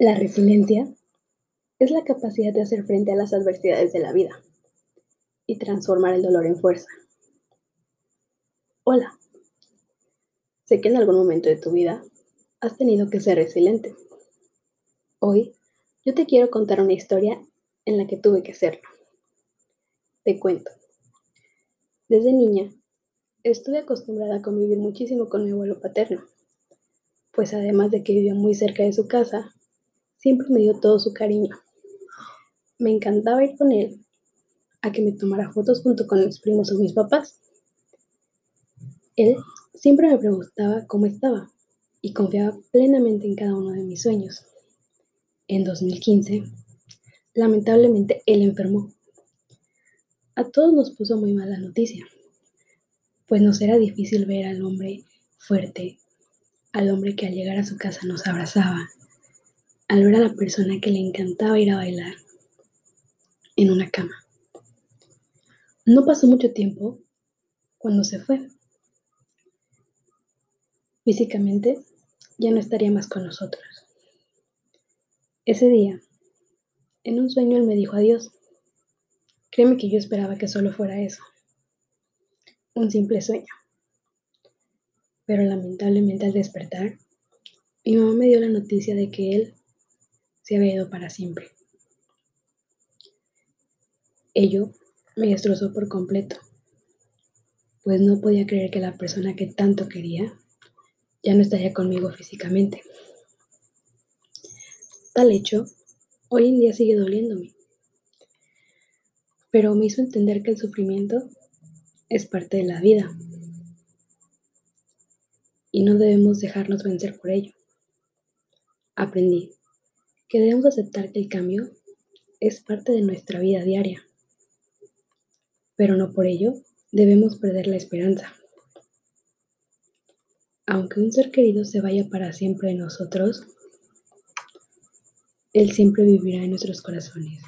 La resiliencia es la capacidad de hacer frente a las adversidades de la vida y transformar el dolor en fuerza. Hola, sé que en algún momento de tu vida has tenido que ser resiliente. Hoy yo te quiero contar una historia en la que tuve que serlo. Te cuento. Desde niña estuve acostumbrada a convivir muchísimo con mi abuelo paterno, pues además de que vivía muy cerca de su casa, siempre me dio todo su cariño. Me encantaba ir con él a que me tomara fotos junto con mis primos o mis papás. Él siempre me preguntaba cómo estaba y confiaba plenamente en cada uno de mis sueños. En 2015, lamentablemente, él enfermó. A todos nos puso muy mala noticia, pues nos era difícil ver al hombre fuerte, al hombre que al llegar a su casa nos abrazaba, al ver a la persona que le encantaba ir a bailar en una cama. No pasó mucho tiempo cuando se fue. Físicamente ya no estaría más con nosotros. Ese día, en un sueño él me dijo adiós. Créeme que yo esperaba que solo fuera eso. Un simple sueño. Pero lamentablemente al despertar, mi mamá me dio la noticia de que él se había ido para siempre. Ello me destrozó por completo, pues no podía creer que la persona que tanto quería ya no estaría conmigo físicamente. Tal hecho, hoy en día sigue doliéndome, pero me hizo entender que el sufrimiento es parte de la vida y no debemos dejarnos vencer por ello. Aprendí que debemos aceptar que el cambio es parte de nuestra vida diaria, pero no por ello debemos perder la esperanza. Aunque un ser querido se vaya para siempre de nosotros, Él siempre vivirá en nuestros corazones.